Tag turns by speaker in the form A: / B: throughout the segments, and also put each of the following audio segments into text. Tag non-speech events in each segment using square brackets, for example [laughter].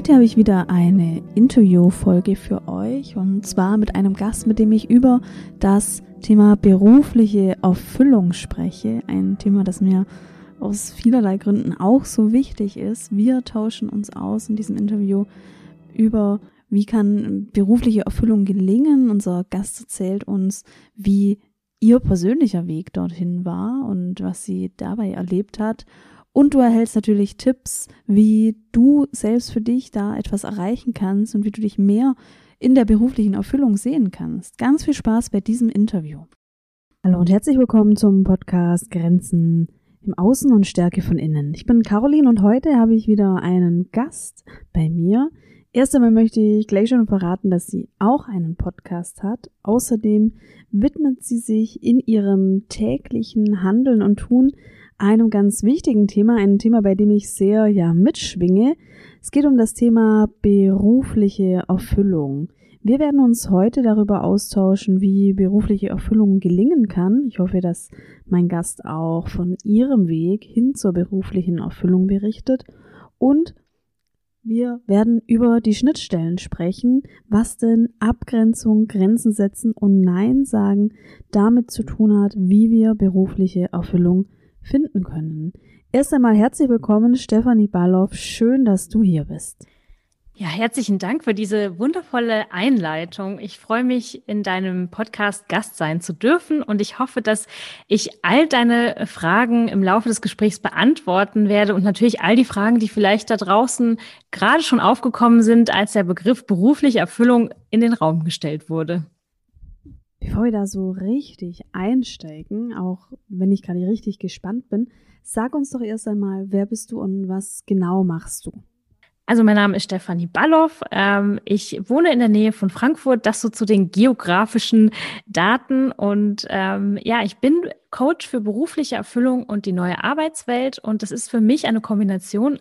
A: Heute habe ich wieder eine Interviewfolge für euch und zwar mit einem Gast, mit dem ich über das Thema berufliche Erfüllung spreche. Ein Thema, das mir aus vielerlei Gründen auch so wichtig ist. Wir tauschen uns aus in diesem Interview über, wie kann berufliche Erfüllung gelingen. Unser Gast erzählt uns, wie ihr persönlicher Weg dorthin war und was sie dabei erlebt hat und du erhältst natürlich Tipps, wie du selbst für dich da etwas erreichen kannst und wie du dich mehr in der beruflichen Erfüllung sehen kannst. Ganz viel Spaß bei diesem Interview. Hallo und herzlich willkommen zum Podcast Grenzen im Außen und Stärke von innen. Ich bin Caroline und heute habe ich wieder einen Gast bei mir. Erst einmal möchte ich gleich schon verraten, dass sie auch einen Podcast hat. Außerdem widmet sie sich in ihrem täglichen Handeln und Tun einem ganz wichtigen Thema, ein Thema, bei dem ich sehr ja mitschwinge. Es geht um das Thema berufliche Erfüllung. Wir werden uns heute darüber austauschen, wie berufliche Erfüllung gelingen kann. Ich hoffe, dass mein Gast auch von ihrem Weg hin zur beruflichen Erfüllung berichtet. Und wir werden über die Schnittstellen sprechen, was denn Abgrenzung, Grenzen setzen und Nein sagen damit zu tun hat, wie wir berufliche Erfüllung finden können. Erst einmal herzlich willkommen, Stefanie Balloff. Schön, dass du hier bist.
B: Ja, herzlichen Dank für diese wundervolle Einleitung. Ich freue mich, in deinem Podcast Gast sein zu dürfen und ich hoffe, dass ich all deine Fragen im Laufe des Gesprächs beantworten werde und natürlich all die Fragen, die vielleicht da draußen gerade schon aufgekommen sind, als der Begriff berufliche Erfüllung in den Raum gestellt wurde.
A: Bevor wir da so richtig einsteigen, auch wenn ich gerade richtig gespannt bin, sag uns doch erst einmal, wer bist du und was genau machst du?
B: Also mein Name ist Stefanie Balloff. Ähm, ich wohne in der Nähe von Frankfurt, das so zu den geografischen Daten. Und ähm, ja, ich bin Coach für berufliche Erfüllung und die neue Arbeitswelt. Und das ist für mich eine Kombination,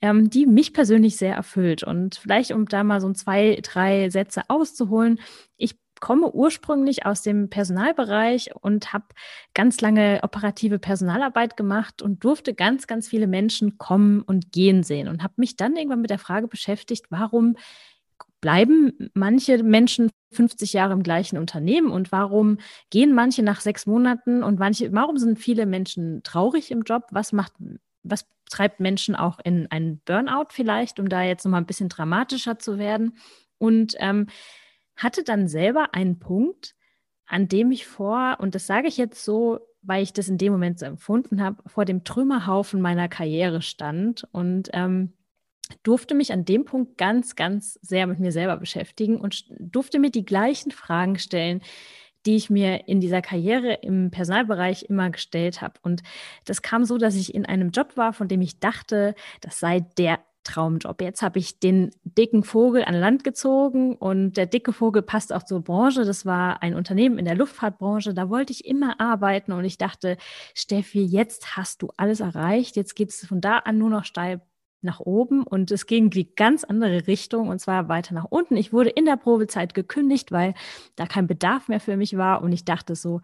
B: ähm, die mich persönlich sehr erfüllt. Und vielleicht, um da mal so zwei, drei Sätze auszuholen. Ich komme ursprünglich aus dem Personalbereich und habe ganz lange operative Personalarbeit gemacht und durfte ganz, ganz viele Menschen kommen und gehen sehen und habe mich dann irgendwann mit der Frage beschäftigt, warum bleiben manche Menschen 50 Jahre im gleichen Unternehmen und warum gehen manche nach sechs Monaten und manche, warum sind viele Menschen traurig im Job? Was macht, was treibt Menschen auch in einen Burnout vielleicht, um da jetzt nochmal ein bisschen dramatischer zu werden? Und ähm, hatte dann selber einen Punkt, an dem ich vor, und das sage ich jetzt so, weil ich das in dem Moment so empfunden habe, vor dem Trümmerhaufen meiner Karriere stand und ähm, durfte mich an dem Punkt ganz, ganz sehr mit mir selber beschäftigen und durfte mir die gleichen Fragen stellen, die ich mir in dieser Karriere im Personalbereich immer gestellt habe. Und das kam so, dass ich in einem Job war, von dem ich dachte, das sei der Traumjob. Jetzt habe ich den dicken Vogel an Land gezogen und der dicke Vogel passt auch zur Branche. Das war ein Unternehmen in der Luftfahrtbranche. Da wollte ich immer arbeiten und ich dachte, Steffi, jetzt hast du alles erreicht. Jetzt geht es von da an nur noch steil nach oben und es ging die ganz andere Richtung und zwar weiter nach unten. Ich wurde in der Probezeit gekündigt, weil da kein Bedarf mehr für mich war und ich dachte so,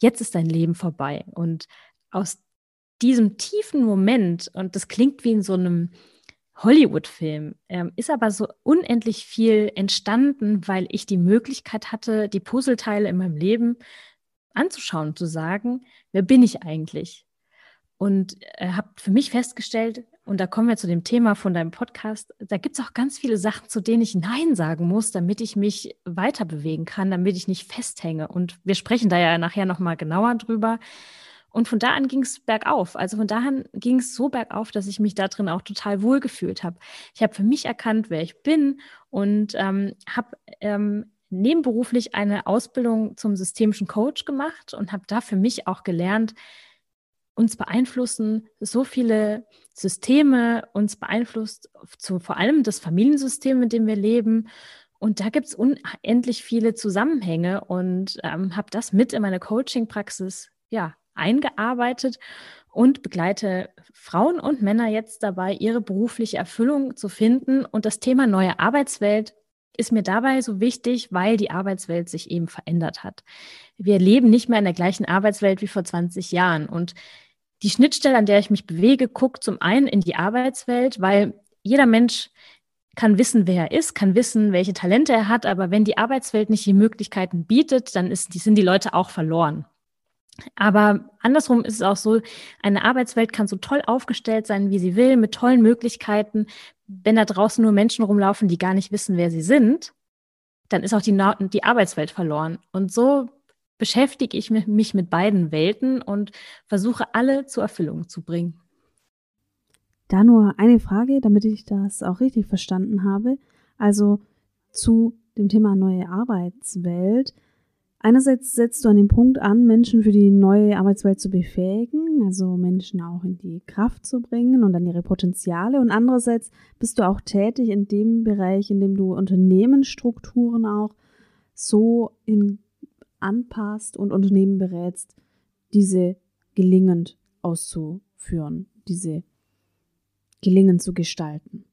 B: jetzt ist dein Leben vorbei. Und aus diesem tiefen Moment, und das klingt wie in so einem Hollywood-Film. Ähm, ist aber so unendlich viel entstanden, weil ich die Möglichkeit hatte, die Puzzleteile in meinem Leben anzuschauen zu sagen, wer bin ich eigentlich? Und äh, habe für mich festgestellt, und da kommen wir zu dem Thema von deinem Podcast, da gibt es auch ganz viele Sachen, zu denen ich Nein sagen muss, damit ich mich weiter bewegen kann, damit ich nicht festhänge. Und wir sprechen da ja nachher nochmal genauer drüber. Und von da an ging es bergauf. Also von da an ging es so bergauf, dass ich mich da drin auch total wohl gefühlt habe. Ich habe für mich erkannt, wer ich bin und ähm, habe ähm, nebenberuflich eine Ausbildung zum systemischen Coach gemacht und habe da für mich auch gelernt, uns beeinflussen so viele Systeme, uns beeinflusst zu, vor allem das Familiensystem, in dem wir leben. Und da gibt es unendlich viele Zusammenhänge und ähm, habe das mit in meine Coaching-Praxis ja, eingearbeitet und begleite Frauen und Männer jetzt dabei, ihre berufliche Erfüllung zu finden. Und das Thema neue Arbeitswelt ist mir dabei so wichtig, weil die Arbeitswelt sich eben verändert hat. Wir leben nicht mehr in der gleichen Arbeitswelt wie vor 20 Jahren. Und die Schnittstelle, an der ich mich bewege, guckt zum einen in die Arbeitswelt, weil jeder Mensch kann wissen, wer er ist, kann wissen, welche Talente er hat, aber wenn die Arbeitswelt nicht die Möglichkeiten bietet, dann ist, sind die Leute auch verloren. Aber andersrum ist es auch so, eine Arbeitswelt kann so toll aufgestellt sein, wie sie will, mit tollen Möglichkeiten. Wenn da draußen nur Menschen rumlaufen, die gar nicht wissen, wer sie sind, dann ist auch die, die Arbeitswelt verloren. Und so beschäftige ich mich mit beiden Welten und versuche alle zur Erfüllung zu bringen.
A: Da nur eine Frage, damit ich das auch richtig verstanden habe. Also zu dem Thema neue Arbeitswelt. Einerseits setzt du an den Punkt an, Menschen für die neue Arbeitswelt zu befähigen, also Menschen auch in die Kraft zu bringen und an ihre Potenziale. Und andererseits bist du auch tätig in dem Bereich, in dem du Unternehmensstrukturen auch so in anpasst und Unternehmen berätst, diese gelingend auszuführen, diese gelingend zu gestalten.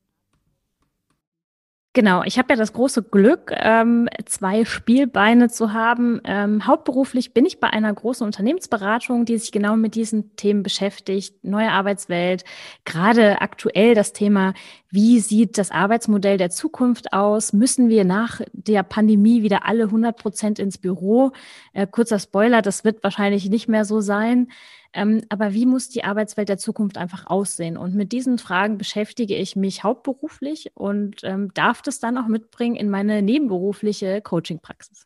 B: Genau, ich habe ja das große Glück, ähm, zwei Spielbeine zu haben. Ähm, hauptberuflich bin ich bei einer großen Unternehmensberatung, die sich genau mit diesen Themen beschäftigt. Neue Arbeitswelt, gerade aktuell das Thema, wie sieht das Arbeitsmodell der Zukunft aus? Müssen wir nach der Pandemie wieder alle 100 Prozent ins Büro? Äh, kurzer Spoiler, das wird wahrscheinlich nicht mehr so sein. Ähm, aber wie muss die Arbeitswelt der Zukunft einfach aussehen? Und mit diesen Fragen beschäftige ich mich hauptberuflich und ähm, darf das dann auch mitbringen in meine nebenberufliche Coaching-Praxis.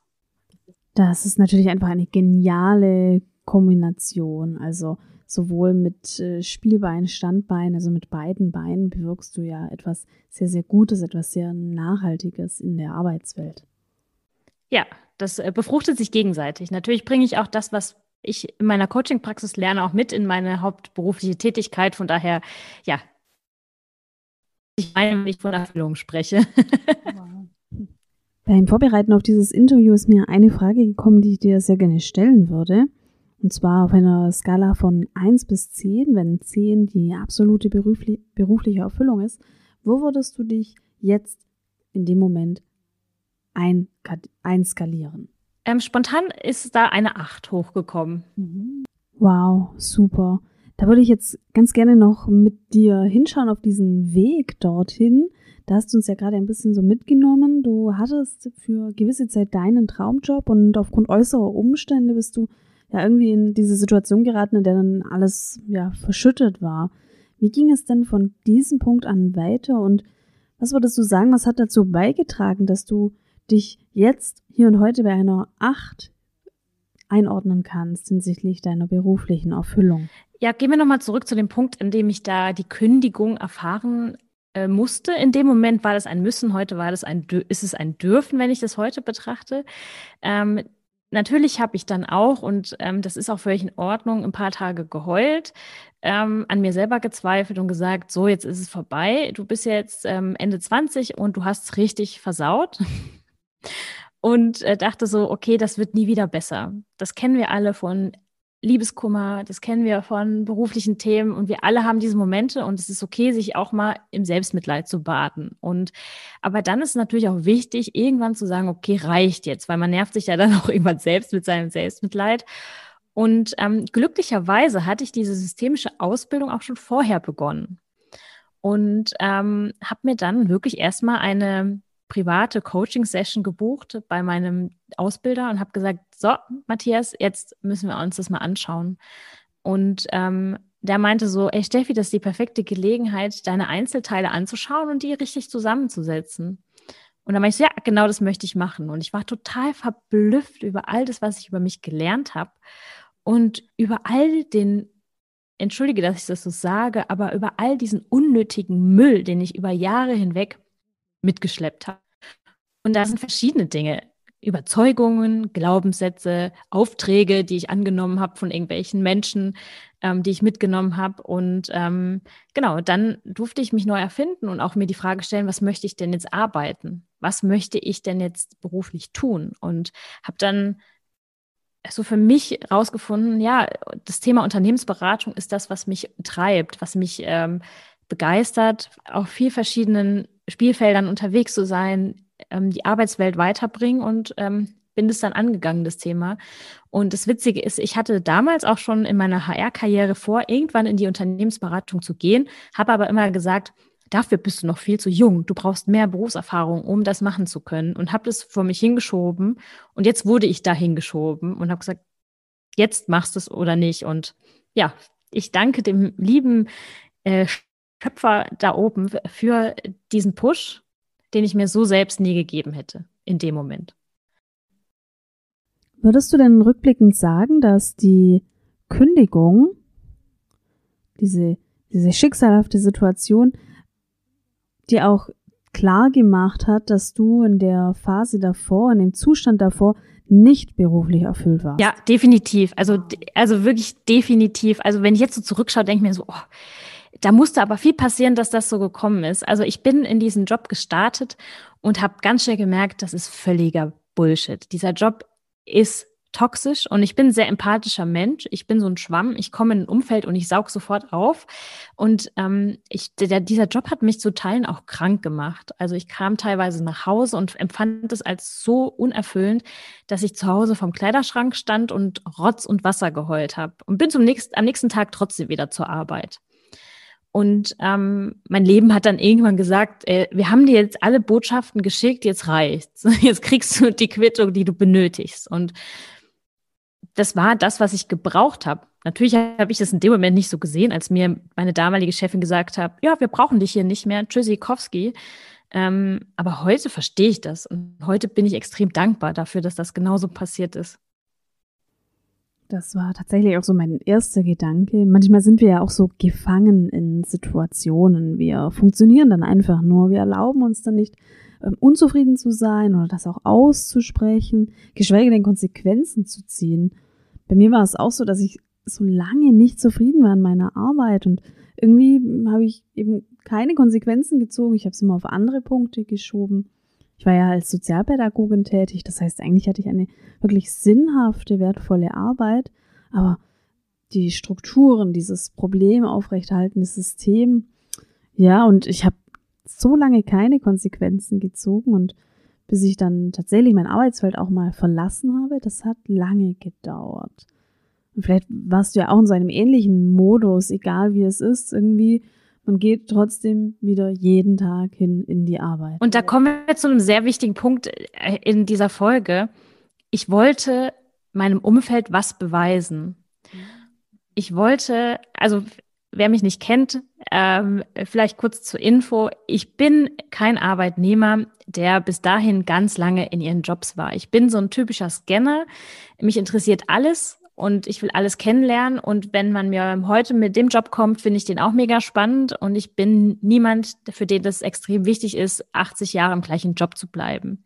A: Das ist natürlich einfach eine geniale Kombination. Also sowohl mit äh, Spielbein, Standbein, also mit beiden Beinen bewirkst du ja etwas sehr, sehr Gutes, etwas sehr Nachhaltiges in der Arbeitswelt.
B: Ja, das äh, befruchtet sich gegenseitig. Natürlich bringe ich auch das, was ich in meiner Coaching-Praxis lerne auch mit in meine hauptberufliche Tätigkeit. Von daher, ja, ich meine, wenn ich von Erfüllung spreche. [laughs]
A: Beim Vorbereiten auf dieses Interview ist mir eine Frage gekommen, die ich dir sehr gerne stellen würde. Und zwar auf einer Skala von 1 bis 10, wenn 10 die absolute berufliche Erfüllung ist. Wo würdest du dich jetzt in dem Moment einskalieren?
B: Ähm, spontan ist da eine 8 hochgekommen.
A: Wow, super. Da würde ich jetzt ganz gerne noch mit dir hinschauen auf diesen Weg dorthin. Da hast du uns ja gerade ein bisschen so mitgenommen. Du hattest für gewisse Zeit deinen Traumjob und aufgrund äußerer Umstände bist du ja irgendwie in diese Situation geraten, in der dann alles ja verschüttet war. Wie ging es denn von diesem Punkt an weiter und was würdest du sagen, was hat dazu beigetragen, dass du dich jetzt hier und heute bei einer 8 einordnen kannst hinsichtlich deiner beruflichen Erfüllung.
B: Ja, gehen wir nochmal zurück zu dem Punkt, in dem ich da die Kündigung erfahren äh, musste. In dem Moment war das ein Müssen, heute war das ein, ist es ein Dürfen, wenn ich das heute betrachte. Ähm, natürlich habe ich dann auch, und ähm, das ist auch völlig in Ordnung, ein paar Tage geheult, ähm, an mir selber gezweifelt und gesagt, so, jetzt ist es vorbei. Du bist jetzt ähm, Ende 20 und du hast es richtig versaut [laughs] und äh, dachte so, okay, das wird nie wieder besser. Das kennen wir alle von Liebeskummer, das kennen wir von beruflichen Themen und wir alle haben diese Momente und es ist okay, sich auch mal im Selbstmitleid zu baden. Und aber dann ist natürlich auch wichtig, irgendwann zu sagen, okay, reicht jetzt, weil man nervt sich ja [laughs] dann auch irgendwann selbst mit seinem Selbstmitleid. Und ähm, glücklicherweise hatte ich diese systemische Ausbildung auch schon vorher begonnen und ähm, habe mir dann wirklich erstmal eine private Coaching-Session gebucht bei meinem Ausbilder und habe gesagt, so, Matthias, jetzt müssen wir uns das mal anschauen. Und ähm, der meinte so, ey Steffi, das ist die perfekte Gelegenheit, deine Einzelteile anzuschauen und die richtig zusammenzusetzen. Und dann meinte ich so, ja, genau das möchte ich machen. Und ich war total verblüfft über all das, was ich über mich gelernt habe und über all den, entschuldige, dass ich das so sage, aber über all diesen unnötigen Müll, den ich über Jahre hinweg mitgeschleppt habe. Und da sind verschiedene Dinge. Überzeugungen, Glaubenssätze, Aufträge, die ich angenommen habe von irgendwelchen Menschen, ähm, die ich mitgenommen habe. Und ähm, genau, dann durfte ich mich neu erfinden und auch mir die Frage stellen, was möchte ich denn jetzt arbeiten? Was möchte ich denn jetzt beruflich tun? Und habe dann so für mich rausgefunden, ja, das Thema Unternehmensberatung ist das, was mich treibt, was mich ähm, begeistert, auf vier verschiedenen Spielfeldern unterwegs zu sein, ähm, die Arbeitswelt weiterbringen und ähm, bin das dann angegangen, das Thema. Und das Witzige ist, ich hatte damals auch schon in meiner HR-Karriere vor, irgendwann in die Unternehmensberatung zu gehen, habe aber immer gesagt, dafür bist du noch viel zu jung. Du brauchst mehr Berufserfahrung, um das machen zu können. Und habe das vor mich hingeschoben. Und jetzt wurde ich da hingeschoben und habe gesagt, jetzt machst du es oder nicht. Und ja, ich danke dem lieben äh, Schöpfer da oben für diesen Push, den ich mir so selbst nie gegeben hätte in dem Moment.
A: Würdest du denn rückblickend sagen, dass die Kündigung, diese, diese schicksalhafte Situation, dir auch klar gemacht hat, dass du in der Phase davor, in dem Zustand davor nicht beruflich erfüllt warst?
B: Ja, definitiv. Also, also wirklich definitiv. Also wenn ich jetzt so zurückschaue, denke ich mir so, oh, da musste aber viel passieren, dass das so gekommen ist. Also ich bin in diesen Job gestartet und habe ganz schnell gemerkt, das ist völliger Bullshit. Dieser Job ist toxisch und ich bin ein sehr empathischer Mensch. Ich bin so ein Schwamm. Ich komme in ein Umfeld und ich saug sofort auf. Und ähm, ich, der, dieser Job hat mich zu Teilen auch krank gemacht. Also ich kam teilweise nach Hause und empfand es als so unerfüllend, dass ich zu Hause vom Kleiderschrank stand und Rotz und Wasser geheult habe und bin zum nächsten, am nächsten Tag trotzdem wieder zur Arbeit. Und ähm, mein Leben hat dann irgendwann gesagt, äh, wir haben dir jetzt alle Botschaften geschickt, jetzt reicht's. [laughs] Jetzt kriegst du die Quittung, die du benötigst. Und das war das, was ich gebraucht habe. Natürlich habe ich das in dem Moment nicht so gesehen, als mir meine damalige Chefin gesagt hat, ja, wir brauchen dich hier nicht mehr, Tschüssikowski. Ähm, aber heute verstehe ich das und heute bin ich extrem dankbar dafür, dass das genauso passiert ist.
A: Das war tatsächlich auch so mein erster Gedanke. Manchmal sind wir ja auch so gefangen in Situationen. Wir funktionieren dann einfach nur. Wir erlauben uns dann nicht, ähm, unzufrieden zu sein oder das auch auszusprechen, geschweige denn Konsequenzen zu ziehen. Bei mir war es auch so, dass ich so lange nicht zufrieden war in meiner Arbeit und irgendwie habe ich eben keine Konsequenzen gezogen. Ich habe es immer auf andere Punkte geschoben. Ich war ja als Sozialpädagogin tätig, das heißt, eigentlich hatte ich eine wirklich sinnhafte, wertvolle Arbeit, aber die Strukturen, dieses Problem aufrechterhaltende System, ja, und ich habe so lange keine Konsequenzen gezogen und bis ich dann tatsächlich mein Arbeitsfeld auch mal verlassen habe, das hat lange gedauert. Und vielleicht warst du ja auch in so einem ähnlichen Modus, egal wie es ist, irgendwie man geht trotzdem wieder jeden Tag hin in die Arbeit.
B: Und da kommen wir zu einem sehr wichtigen Punkt äh, in dieser Folge. Ich wollte meinem Umfeld was beweisen. Ich wollte, also wer mich nicht kennt, ähm, vielleicht kurz zur Info. Ich bin kein Arbeitnehmer, der bis dahin ganz lange in ihren Jobs war. Ich bin so ein typischer Scanner. Mich interessiert alles und ich will alles kennenlernen. Und wenn man mir heute mit dem Job kommt, finde ich den auch mega spannend. Und ich bin niemand, für den das extrem wichtig ist, 80 Jahre im gleichen Job zu bleiben.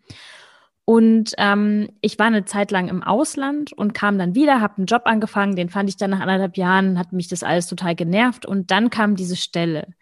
B: Und ähm, ich war eine Zeit lang im Ausland und kam dann wieder, habe einen Job angefangen, den fand ich dann nach anderthalb Jahren, hat mich das alles total genervt. Und dann kam diese Stelle.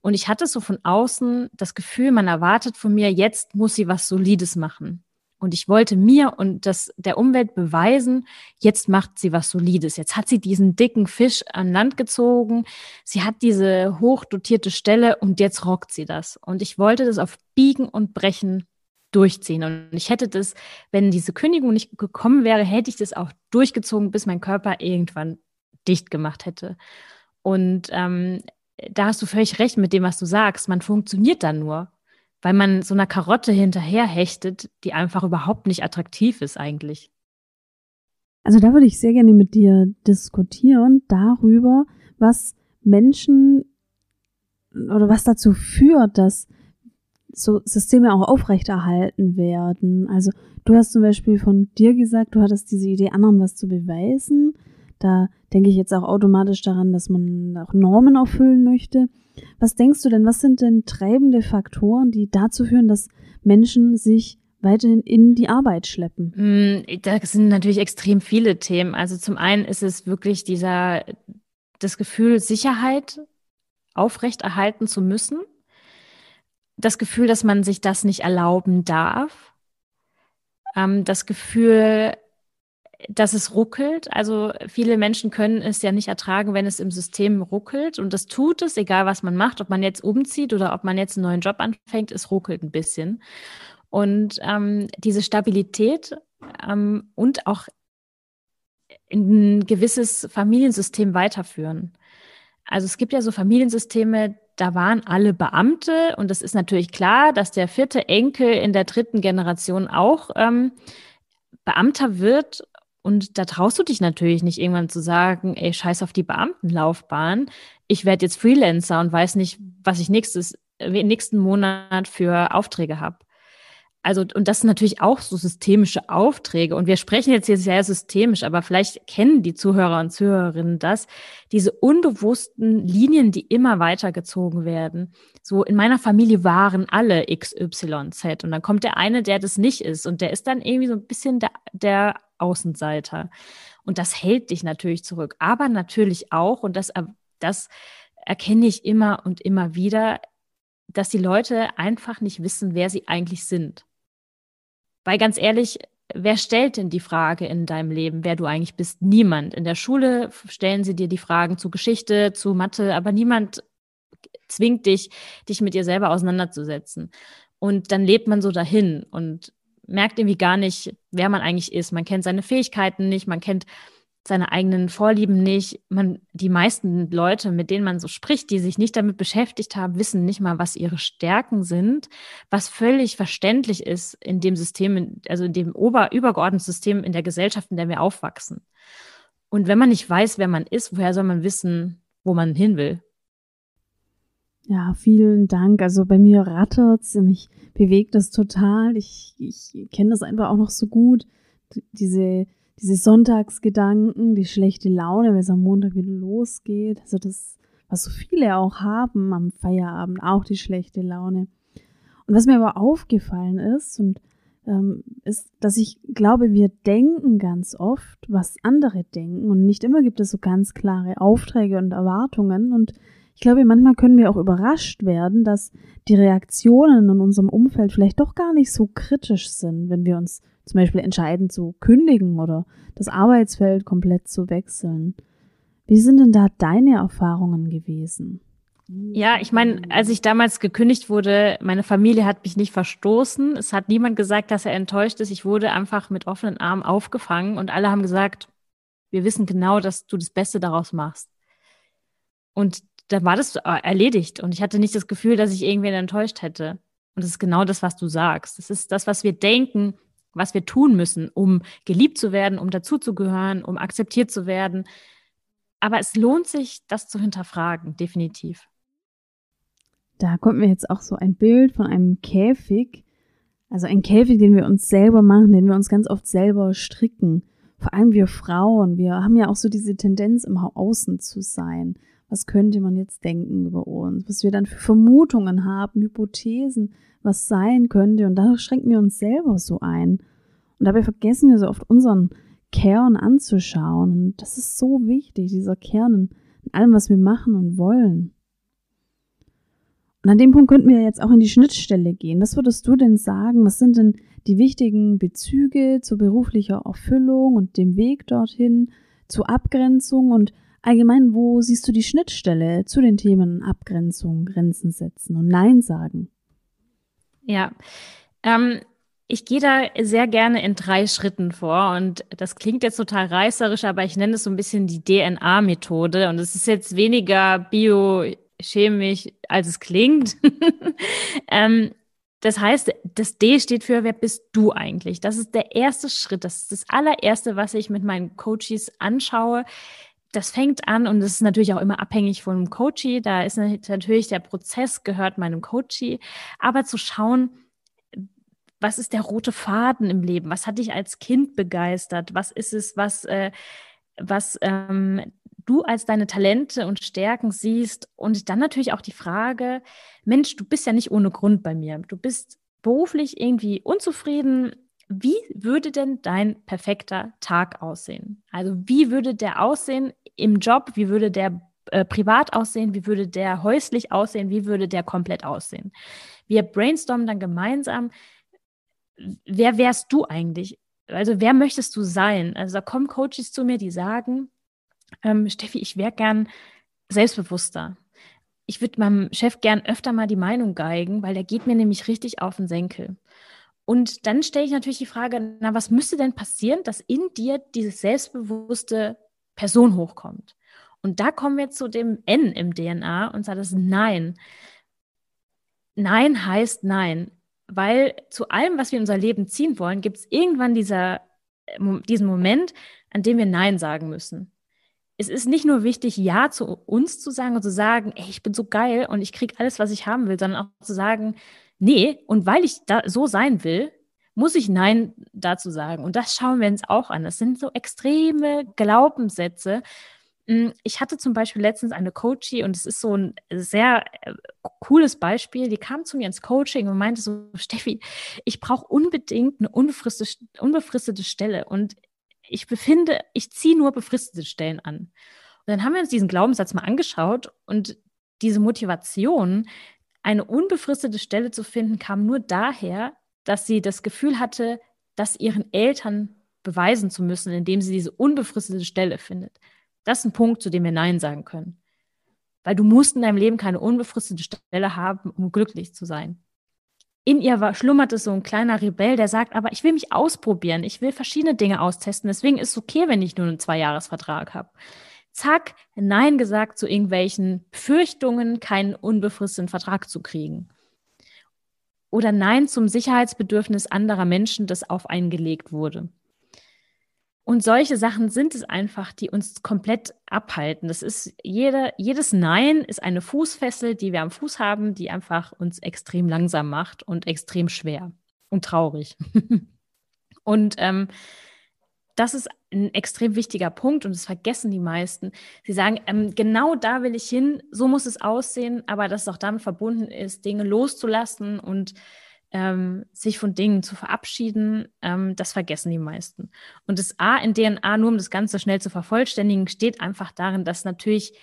B: Und ich hatte so von außen das Gefühl, man erwartet von mir, jetzt muss sie was Solides machen. Und ich wollte mir und das der Umwelt beweisen, jetzt macht sie was Solides. Jetzt hat sie diesen dicken Fisch an Land gezogen. Sie hat diese hochdotierte Stelle und jetzt rockt sie das. Und ich wollte das auf Biegen und Brechen durchziehen. Und ich hätte das, wenn diese Kündigung nicht gekommen wäre, hätte ich das auch durchgezogen, bis mein Körper irgendwann dicht gemacht hätte. Und ähm, da hast du völlig recht mit dem, was du sagst. Man funktioniert dann nur, weil man so einer Karotte hinterherhechtet, die einfach überhaupt nicht attraktiv ist eigentlich.
A: Also da würde ich sehr gerne mit dir diskutieren darüber, was Menschen oder was dazu führt, dass so Systeme auch aufrechterhalten werden. Also du hast zum Beispiel von dir gesagt, du hattest diese Idee, anderen was zu beweisen. Da denke ich jetzt auch automatisch daran, dass man auch Normen erfüllen möchte. Was denkst du denn, was sind denn treibende Faktoren, die dazu führen, dass Menschen sich weiterhin in die Arbeit schleppen?
B: Mm, da sind natürlich extrem viele Themen. Also zum einen ist es wirklich dieser, das Gefühl, Sicherheit aufrechterhalten zu müssen. Das Gefühl, dass man sich das nicht erlauben darf. Ähm, das Gefühl, dass es ruckelt. Also viele Menschen können es ja nicht ertragen, wenn es im System ruckelt. Und das tut es, egal was man macht, ob man jetzt umzieht oder ob man jetzt einen neuen Job anfängt, es ruckelt ein bisschen. Und ähm, diese Stabilität ähm, und auch in ein gewisses Familiensystem weiterführen. Also es gibt ja so Familiensysteme, da waren alle Beamte und es ist natürlich klar, dass der vierte Enkel in der dritten Generation auch ähm, Beamter wird. Und da traust du dich natürlich nicht irgendwann zu sagen, ey, scheiß auf die Beamtenlaufbahn. Ich werde jetzt Freelancer und weiß nicht, was ich nächstes, äh, nächsten Monat für Aufträge habe. Also, und das sind natürlich auch so systemische Aufträge. Und wir sprechen jetzt hier sehr systemisch, aber vielleicht kennen die Zuhörer und Zuhörerinnen das, diese unbewussten Linien, die immer weitergezogen werden. So, in meiner Familie waren alle XYZ. Und dann kommt der eine, der das nicht ist. Und der ist dann irgendwie so ein bisschen der, der Außenseiter. Und das hält dich natürlich zurück. Aber natürlich auch, und das, das erkenne ich immer und immer wieder, dass die Leute einfach nicht wissen, wer sie eigentlich sind. Weil ganz ehrlich, wer stellt denn die Frage in deinem Leben, wer du eigentlich bist? Niemand. In der Schule stellen sie dir die Fragen zu Geschichte, zu Mathe, aber niemand zwingt dich, dich mit dir selber auseinanderzusetzen. Und dann lebt man so dahin und merkt irgendwie gar nicht, wer man eigentlich ist. Man kennt seine Fähigkeiten nicht, man kennt seine eigenen Vorlieben nicht. Man, die meisten Leute, mit denen man so spricht, die sich nicht damit beschäftigt haben, wissen nicht mal, was ihre Stärken sind, was völlig verständlich ist in dem System, also in dem ober, übergeordneten System in der Gesellschaft, in der wir aufwachsen. Und wenn man nicht weiß, wer man ist, woher soll man wissen, wo man hin will?
A: Ja, vielen Dank. Also bei mir rattert's, mich bewegt das total. Ich, ich kenne das einfach auch noch so gut. Diese diese Sonntagsgedanken, die schlechte Laune, wenn es am Montag wieder losgeht. Also das, was so viele auch haben am Feierabend, auch die schlechte Laune. Und was mir aber aufgefallen ist, und ähm, ist, dass ich glaube, wir denken ganz oft, was andere denken. Und nicht immer gibt es so ganz klare Aufträge und Erwartungen. Und ich glaube, manchmal können wir auch überrascht werden, dass die Reaktionen in unserem Umfeld vielleicht doch gar nicht so kritisch sind, wenn wir uns zum Beispiel entscheiden zu kündigen oder das Arbeitsfeld komplett zu wechseln. Wie sind denn da deine Erfahrungen gewesen?
B: Ja, ich meine, als ich damals gekündigt wurde, meine Familie hat mich nicht verstoßen. Es hat niemand gesagt, dass er enttäuscht ist. Ich wurde einfach mit offenen Armen aufgefangen und alle haben gesagt, wir wissen genau, dass du das Beste daraus machst. Und dann war das erledigt und ich hatte nicht das Gefühl, dass ich irgendwen enttäuscht hätte. Und das ist genau das, was du sagst. Das ist das, was wir denken, was wir tun müssen, um geliebt zu werden, um dazuzugehören, um akzeptiert zu werden. Aber es lohnt sich, das zu hinterfragen, definitiv.
A: Da kommt mir jetzt auch so ein Bild von einem Käfig, also ein Käfig, den wir uns selber machen, den wir uns ganz oft selber stricken. Vor allem wir Frauen, wir haben ja auch so diese Tendenz, im Außen zu sein. Was könnte man jetzt denken über uns? Was wir dann für Vermutungen haben, Hypothesen, was sein könnte. Und dadurch schränken wir uns selber so ein. Und dabei vergessen wir so oft unseren Kern anzuschauen. Und das ist so wichtig, dieser Kern in allem, was wir machen und wollen. Und an dem Punkt könnten wir jetzt auch in die Schnittstelle gehen. Was würdest du denn sagen? Was sind denn die wichtigen Bezüge zu beruflicher Erfüllung und dem Weg dorthin, zu Abgrenzung und allgemein, wo siehst du die Schnittstelle zu den Themen Abgrenzung, Grenzen setzen und Nein sagen?
B: Ja, ähm, ich gehe da sehr gerne in drei Schritten vor und das klingt jetzt total reißerisch, aber ich nenne es so ein bisschen die DNA-Methode und es ist jetzt weniger biochemisch, als es klingt. [laughs] ähm, das heißt, das D steht für, wer bist du eigentlich? Das ist der erste Schritt. Das ist das allererste, was ich mit meinen Coaches anschaue. Das fängt an und das ist natürlich auch immer abhängig vom Coachee. Da ist natürlich der Prozess gehört meinem Coachee. Aber zu schauen, was ist der rote Faden im Leben? Was hat dich als Kind begeistert? Was ist es, was, äh, was ähm, du als deine Talente und Stärken siehst? Und dann natürlich auch die Frage, Mensch, du bist ja nicht ohne Grund bei mir. Du bist beruflich irgendwie unzufrieden. Wie würde denn dein perfekter Tag aussehen? Also wie würde der aussehen im Job? Wie würde der äh, privat aussehen? Wie würde der häuslich aussehen? Wie würde der komplett aussehen? Wir brainstormen dann gemeinsam, wer wärst du eigentlich? Also wer möchtest du sein? Also da kommen Coaches zu mir, die sagen, ähm, Steffi, ich wäre gern selbstbewusster. Ich würde meinem Chef gern öfter mal die Meinung geigen, weil der geht mir nämlich richtig auf den Senkel. Und dann stelle ich natürlich die Frage, na, was müsste denn passieren, dass in dir diese selbstbewusste Person hochkommt? Und da kommen wir zu dem N im DNA und zwar das Nein. Nein heißt Nein, weil zu allem, was wir in unser Leben ziehen wollen, gibt es irgendwann dieser, diesen Moment, an dem wir Nein sagen müssen. Es ist nicht nur wichtig, Ja zu uns zu sagen und zu sagen, ey, ich bin so geil und ich kriege alles, was ich haben will, sondern auch zu sagen, nee, und weil ich da so sein will, muss ich Nein dazu sagen. Und das schauen wir uns auch an. Das sind so extreme Glaubenssätze. Hm, ich hatte zum Beispiel letztens eine Coachie und es ist so ein sehr äh, cooles Beispiel. Die kam zu mir ins Coaching und meinte so, [laughs] Steffi, ich brauche unbedingt eine unbefristete, unbefristete Stelle und ich befinde, ich ziehe nur befristete Stellen an. Und dann haben wir uns diesen Glaubenssatz mal angeschaut und diese Motivation, eine unbefristete Stelle zu finden, kam nur daher, dass sie das Gefühl hatte, das ihren Eltern beweisen zu müssen, indem sie diese unbefristete Stelle findet. Das ist ein Punkt, zu dem wir Nein sagen können. Weil du musst in deinem Leben keine unbefristete Stelle haben, um glücklich zu sein. In ihr war, schlummerte so ein kleiner Rebell, der sagt, aber ich will mich ausprobieren, ich will verschiedene Dinge austesten, deswegen ist es okay, wenn ich nur einen Zweijahresvertrag habe. Zack, Nein gesagt zu irgendwelchen Fürchtungen, keinen unbefristeten Vertrag zu kriegen oder Nein zum Sicherheitsbedürfnis anderer Menschen, das auf einen gelegt wurde. Und solche Sachen sind es einfach, die uns komplett abhalten. Das ist jede, jedes Nein ist eine Fußfessel, die wir am Fuß haben, die einfach uns extrem langsam macht und extrem schwer und traurig. [laughs] und ähm, das ist ein extrem wichtiger Punkt und das vergessen die meisten. Sie sagen, ähm, genau da will ich hin, so muss es aussehen, aber dass es auch damit verbunden ist, Dinge loszulassen und ähm, sich von Dingen zu verabschieden, ähm, das vergessen die meisten. Und das A in DNA, nur um das Ganze schnell zu vervollständigen, steht einfach darin, dass natürlich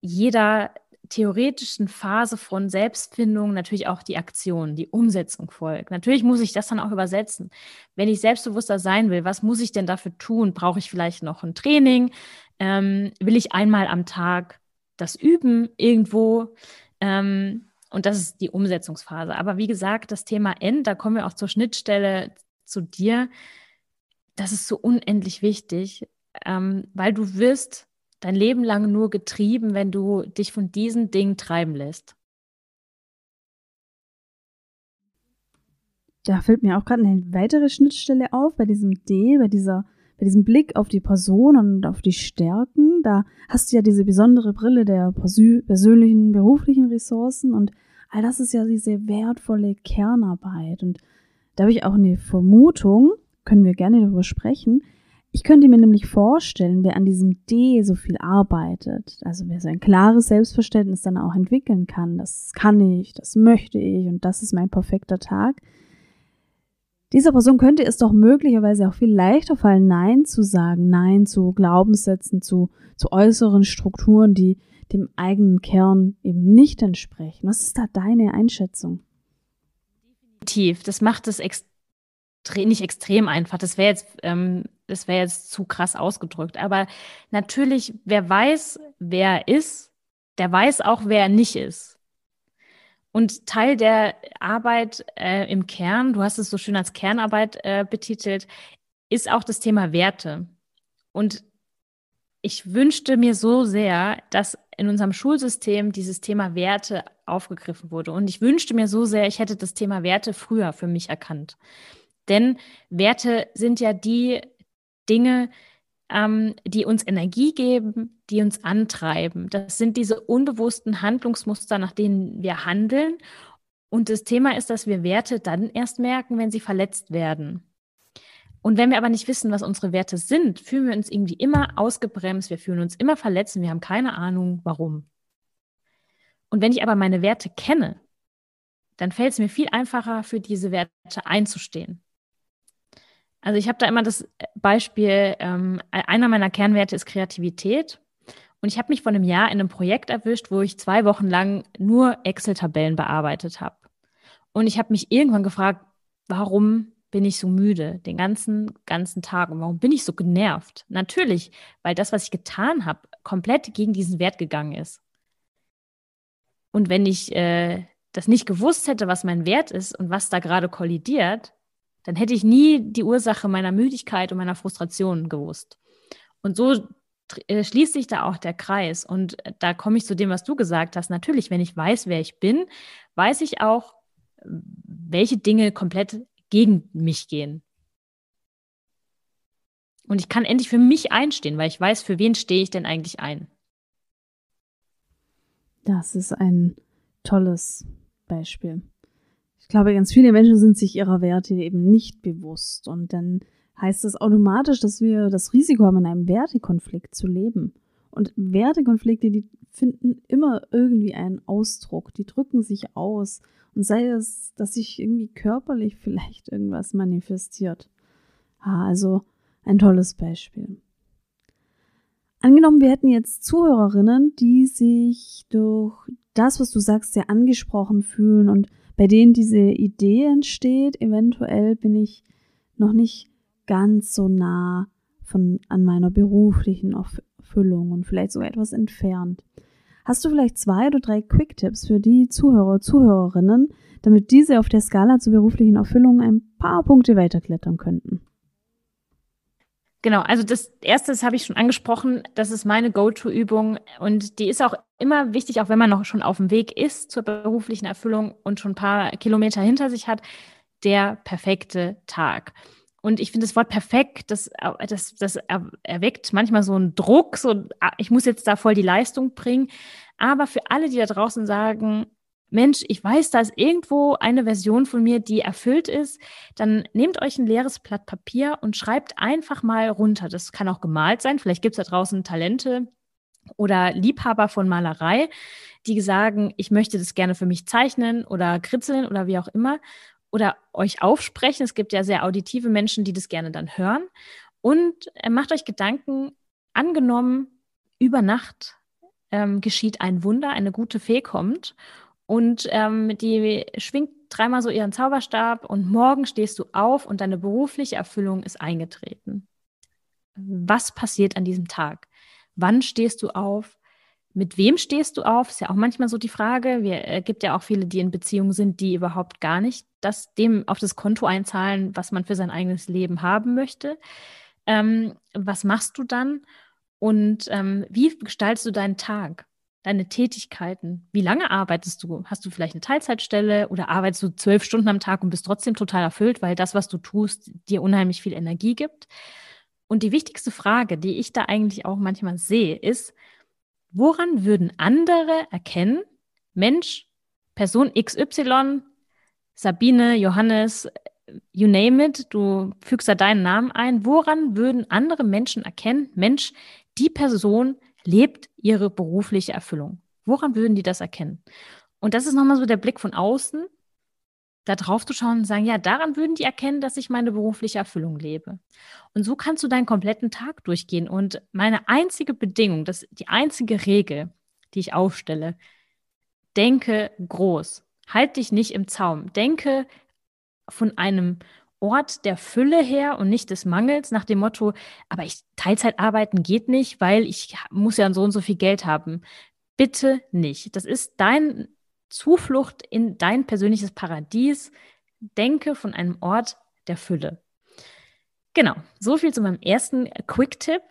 B: jeder theoretischen Phase von Selbstfindung natürlich auch die Aktion, die Umsetzung folgt. Natürlich muss ich das dann auch übersetzen. Wenn ich selbstbewusster sein will, was muss ich denn dafür tun? Brauche ich vielleicht noch ein Training? Ähm, will ich einmal am Tag das üben irgendwo? Ähm, und das ist die Umsetzungsphase. Aber wie gesagt, das Thema End, da kommen wir auch zur Schnittstelle zu dir. Das ist so unendlich wichtig, ähm, weil du wirst dein Leben lang nur getrieben, wenn du dich von diesen Dingen treiben lässt.
A: Da fällt mir auch gerade eine weitere Schnittstelle auf bei diesem D, bei dieser, bei diesem Blick auf die Person und auf die Stärken. Da hast du ja diese besondere Brille der persönlichen, beruflichen Ressourcen und all das ist ja diese wertvolle Kernarbeit. Und da habe ich auch eine Vermutung, können wir gerne darüber sprechen, ich könnte mir nämlich vorstellen, wer an diesem D so viel arbeitet, also wer so ein klares Selbstverständnis dann auch entwickeln kann, das kann ich, das möchte ich und das ist mein perfekter Tag. Dieser Person könnte es doch möglicherweise auch viel leichter fallen, Nein zu sagen, Nein zu Glaubenssätzen, zu, zu äußeren Strukturen, die dem eigenen Kern eben nicht entsprechen. Was ist da deine Einschätzung?
B: Definitiv. Das macht es extrem nicht extrem einfach. Das wäre jetzt, ähm, das wäre jetzt zu krass ausgedrückt. Aber natürlich, wer weiß, wer er ist, der weiß auch, wer er nicht ist. Und Teil der Arbeit äh, im Kern, du hast es so schön als Kernarbeit äh, betitelt, ist auch das Thema Werte. Und ich wünschte mir so sehr, dass in unserem Schulsystem dieses Thema Werte aufgegriffen wurde. Und ich wünschte mir so sehr, ich hätte das Thema Werte früher für mich erkannt. Denn Werte sind ja die Dinge, ähm, die uns Energie geben, die uns antreiben. Das sind diese unbewussten Handlungsmuster, nach denen wir handeln. Und das Thema ist, dass wir Werte dann erst merken, wenn sie verletzt werden. Und wenn wir aber nicht wissen, was unsere Werte sind, fühlen wir uns irgendwie immer ausgebremst, wir fühlen uns immer verletzt und wir haben keine Ahnung, warum. Und wenn ich aber meine Werte kenne, dann fällt es mir viel einfacher, für diese Werte einzustehen. Also ich habe da immer das Beispiel, ähm, einer meiner Kernwerte ist Kreativität. Und ich habe mich vor einem Jahr in einem Projekt erwischt, wo ich zwei Wochen lang nur Excel-Tabellen bearbeitet habe. Und ich habe mich irgendwann gefragt, warum bin ich so müde den ganzen, ganzen Tag und warum bin ich so genervt? Natürlich, weil das, was ich getan habe, komplett gegen diesen Wert gegangen ist. Und wenn ich äh, das nicht gewusst hätte, was mein Wert ist und was da gerade kollidiert, dann hätte ich nie die Ursache meiner Müdigkeit und meiner Frustration gewusst. Und so äh, schließt sich da auch der Kreis. Und äh, da komme ich zu dem, was du gesagt hast. Natürlich, wenn ich weiß, wer ich bin, weiß ich auch, welche Dinge komplett gegen mich gehen. Und ich kann endlich für mich einstehen, weil ich weiß, für wen stehe ich denn eigentlich ein.
A: Das ist ein tolles Beispiel. Ich glaube, ganz viele Menschen sind sich ihrer Werte eben nicht bewusst und dann heißt das automatisch, dass wir das Risiko haben, in einem Wertekonflikt zu leben. Und Wertekonflikte, die finden immer irgendwie einen Ausdruck, die drücken sich aus. Und sei es, dass sich irgendwie körperlich vielleicht irgendwas manifestiert. Ah, also ein tolles Beispiel. Angenommen, wir hätten jetzt Zuhörerinnen, die sich durch das, was du sagst, sehr angesprochen fühlen und bei denen diese Idee entsteht, eventuell bin ich noch nicht ganz so nah von, an meiner beruflichen Erfüllung und vielleicht sogar etwas entfernt. Hast du vielleicht zwei oder drei Quick-Tipps für die Zuhörer, Zuhörerinnen, damit diese auf der Skala zur beruflichen Erfüllung ein paar Punkte weiterklettern könnten?
B: Genau, also das erste, das habe ich schon angesprochen, das ist meine Go-To-Übung und die ist auch immer wichtig, auch wenn man noch schon auf dem Weg ist zur beruflichen Erfüllung und schon ein paar Kilometer hinter sich hat, der perfekte Tag. Und ich finde das Wort perfekt, das, das, das erweckt manchmal so einen Druck, so ah, ich muss jetzt da voll die Leistung bringen. Aber für alle, die da draußen sagen, Mensch, ich weiß, da ist irgendwo eine Version von mir, die erfüllt ist, dann nehmt euch ein leeres Blatt Papier und schreibt einfach mal runter. Das kann auch gemalt sein. Vielleicht gibt es da draußen Talente oder Liebhaber von Malerei, die sagen, ich möchte das gerne für mich zeichnen oder kritzeln oder wie auch immer. Oder euch aufsprechen. Es gibt ja sehr auditive Menschen, die das gerne dann hören. Und äh, macht euch Gedanken, angenommen, über Nacht ähm, geschieht ein Wunder, eine gute Fee kommt und ähm, die schwingt dreimal so ihren Zauberstab und morgen stehst du auf und deine berufliche Erfüllung ist eingetreten. Was passiert an diesem Tag? Wann stehst du auf? Mit wem stehst du auf? Ist ja auch manchmal so die Frage. Es äh, gibt ja auch viele, die in Beziehungen sind, die überhaupt gar nicht das dem auf das Konto einzahlen, was man für sein eigenes Leben haben möchte. Ähm, was machst du dann? Und ähm, wie gestaltest du deinen Tag? Deine Tätigkeiten? Wie lange arbeitest du? Hast du vielleicht eine Teilzeitstelle oder arbeitest du zwölf Stunden am Tag und bist trotzdem total erfüllt, weil das, was du tust, dir unheimlich viel Energie gibt? Und die wichtigste Frage, die ich da eigentlich auch manchmal sehe, ist, woran würden andere erkennen, Mensch, Person XY, Sabine, Johannes, you name it, du fügst da deinen Namen ein, woran würden andere Menschen erkennen, Mensch, die Person lebt ihre berufliche Erfüllung? Woran würden die das erkennen? Und das ist nochmal so der Blick von außen, da drauf zu schauen und sagen, ja, daran würden die erkennen, dass ich meine berufliche Erfüllung lebe. Und so kannst du deinen kompletten Tag durchgehen. Und meine einzige Bedingung, das, die einzige Regel, die ich aufstelle, denke groß. Halt dich nicht im Zaum. Denke von einem Ort der Fülle her und nicht des Mangels, nach dem Motto, aber ich Teilzeit arbeiten geht nicht, weil ich muss ja so und so viel Geld haben. Bitte nicht. Das ist dein Zuflucht in dein persönliches Paradies. Denke von einem Ort der Fülle. Genau, so viel zu meinem ersten Quick-Tipp.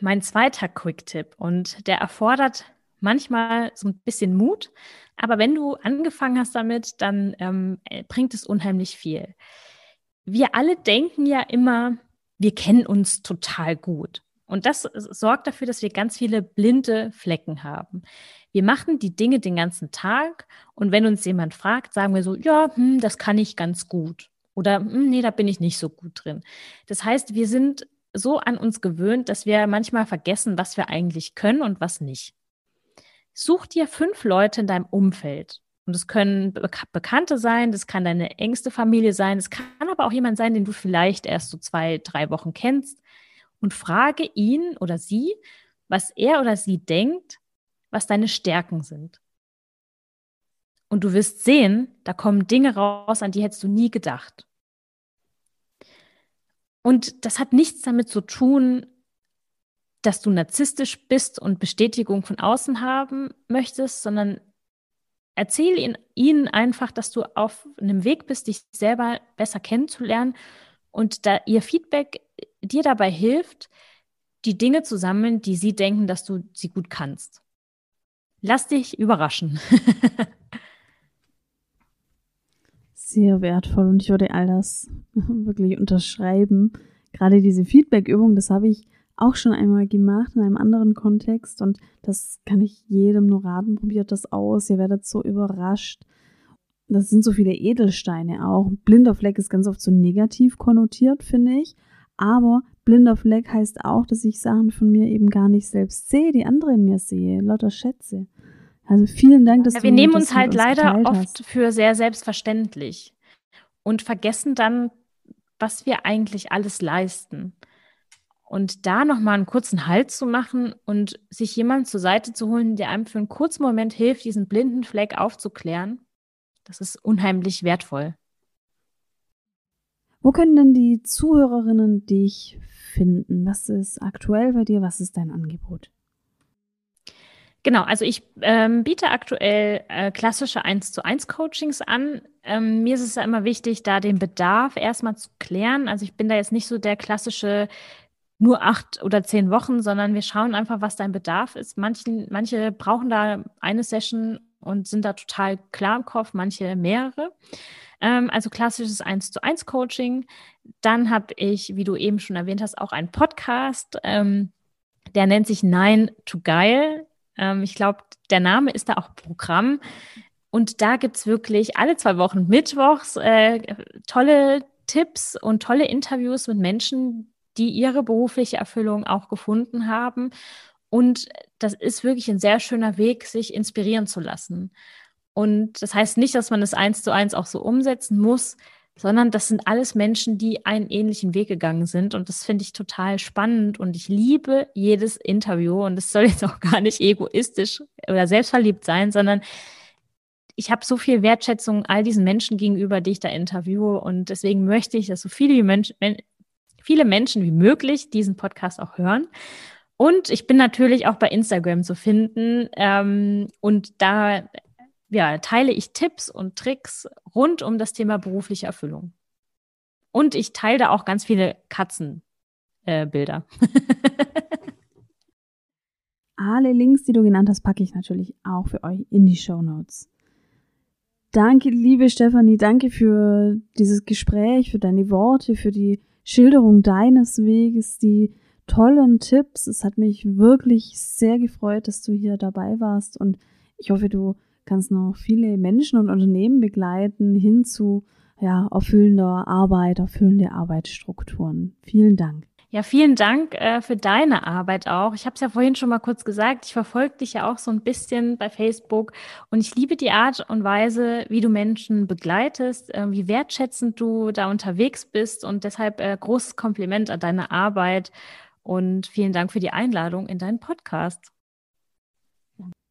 B: Mein zweiter Quick-Tipp und der erfordert manchmal so ein bisschen Mut, aber wenn du angefangen hast damit, dann ähm, bringt es unheimlich viel wir alle denken ja immer, wir kennen uns total gut. Und das sorgt dafür, dass wir ganz viele blinde Flecken haben. Wir machen die Dinge den ganzen Tag und wenn uns jemand fragt, sagen wir so, ja, hm, das kann ich ganz gut. Oder hm, nee, da bin ich nicht so gut drin. Das heißt, wir sind so an uns gewöhnt, dass wir manchmal vergessen, was wir eigentlich können und was nicht. Such dir fünf Leute in deinem Umfeld, und es können Bekannte sein, das kann deine engste Familie sein, es kann aber auch jemand sein, den du vielleicht erst so zwei, drei Wochen kennst. Und frage ihn oder sie, was er oder sie denkt, was deine Stärken sind. Und du wirst sehen, da kommen Dinge raus, an die hättest du nie gedacht. Und das hat nichts damit zu tun, dass du narzisstisch bist und Bestätigung von außen haben möchtest, sondern erzähl ihn, ihnen einfach, dass du auf einem Weg bist, dich selber besser kennenzulernen und da ihr Feedback dir dabei hilft, die Dinge zu sammeln, die sie denken, dass du sie gut kannst. Lass dich überraschen. [laughs]
A: Sehr wertvoll und ich würde all das [laughs] wirklich unterschreiben. Gerade diese Feedback-Übung, das habe ich auch schon einmal gemacht in einem anderen Kontext und das kann ich jedem nur raten. Probiert das aus, ihr werdet so überrascht. Das sind so viele Edelsteine auch. Blinder Fleck ist ganz oft so negativ konnotiert, finde ich. Aber blinder Fleck heißt auch, dass ich Sachen von mir eben gar nicht selbst sehe, die andere in mir sehe, lauter Schätze. Also vielen Dank, dass
B: ja,
A: du
B: Wir nehmen uns halt uns leider oft hast. für sehr selbstverständlich und vergessen dann, was wir eigentlich alles leisten. Und da nochmal einen kurzen Halt zu machen und sich jemanden zur Seite zu holen, der einem für einen kurzen Moment hilft, diesen blinden Fleck aufzuklären, das ist unheimlich wertvoll.
A: Wo können denn die Zuhörerinnen dich finden? Was ist aktuell bei dir? Was ist dein Angebot?
B: Genau, also ich ähm, biete aktuell äh, klassische 1 zu 1 Coachings an. Ähm, mir ist es ja immer wichtig, da den Bedarf erstmal zu klären. Also ich bin da jetzt nicht so der klassische nur acht oder zehn Wochen, sondern wir schauen einfach, was dein Bedarf ist. Manchen, manche brauchen da eine Session und sind da total klar im Kopf, manche mehrere. Ähm, also klassisches 1 zu 1 Coaching. Dann habe ich, wie du eben schon erwähnt hast, auch einen Podcast. Ähm, der nennt sich Nein to Geil. Ähm, ich glaube, der Name ist da auch Programm. Und da gibt es wirklich alle zwei Wochen mittwochs äh, tolle Tipps und tolle Interviews mit Menschen, die ihre berufliche Erfüllung auch gefunden haben. Und das ist wirklich ein sehr schöner Weg, sich inspirieren zu lassen. Und das heißt nicht, dass man es eins zu eins auch so umsetzen muss, sondern das sind alles Menschen, die einen ähnlichen Weg gegangen sind. Und das finde ich total spannend. Und ich liebe jedes Interview. Und es soll jetzt auch gar nicht egoistisch oder selbstverliebt sein, sondern ich habe so viel Wertschätzung all diesen Menschen gegenüber, die ich da interviewe. Und deswegen möchte ich, dass so viele, Menschen, viele Menschen wie möglich diesen Podcast auch hören. Und ich bin natürlich auch bei Instagram zu finden. Ähm, und da ja, teile ich Tipps und Tricks rund um das Thema berufliche Erfüllung. Und ich teile da auch ganz viele Katzenbilder. Äh, [laughs]
A: Alle Links, die du genannt hast, packe ich natürlich auch für euch in die Show Notes. Danke, liebe Stefanie, danke für dieses Gespräch, für deine Worte, für die Schilderung deines Weges, die tollen Tipps. Es hat mich wirklich sehr gefreut, dass du hier dabei warst und ich hoffe, du kannst noch viele Menschen und Unternehmen begleiten hin zu ja, erfüllender Arbeit, erfüllende Arbeitsstrukturen. Vielen Dank.
B: Ja, vielen Dank äh, für deine Arbeit auch. Ich habe es ja vorhin schon mal kurz gesagt, ich verfolge dich ja auch so ein bisschen bei Facebook und ich liebe die Art und Weise, wie du Menschen begleitest, äh, wie wertschätzend du da unterwegs bist und deshalb äh, großes Kompliment an deine Arbeit und vielen Dank für die Einladung in deinen Podcast.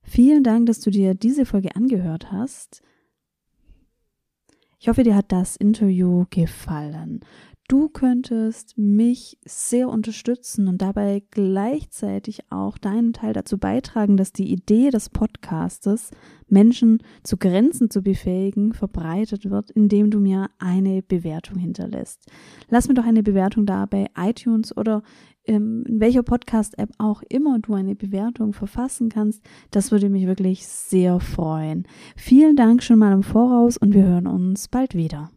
A: Vielen Dank, dass du dir diese Folge angehört hast. Ich hoffe, dir hat das Interview gefallen. Du könntest mich sehr unterstützen und dabei gleichzeitig auch deinen Teil dazu beitragen, dass die Idee des Podcastes, Menschen zu Grenzen zu befähigen, verbreitet wird, indem du mir eine Bewertung hinterlässt. Lass mir doch eine Bewertung da bei iTunes oder ähm, in welcher Podcast-App auch immer du eine Bewertung verfassen kannst. Das würde mich wirklich sehr freuen. Vielen Dank schon mal im Voraus und wir hören uns bald wieder.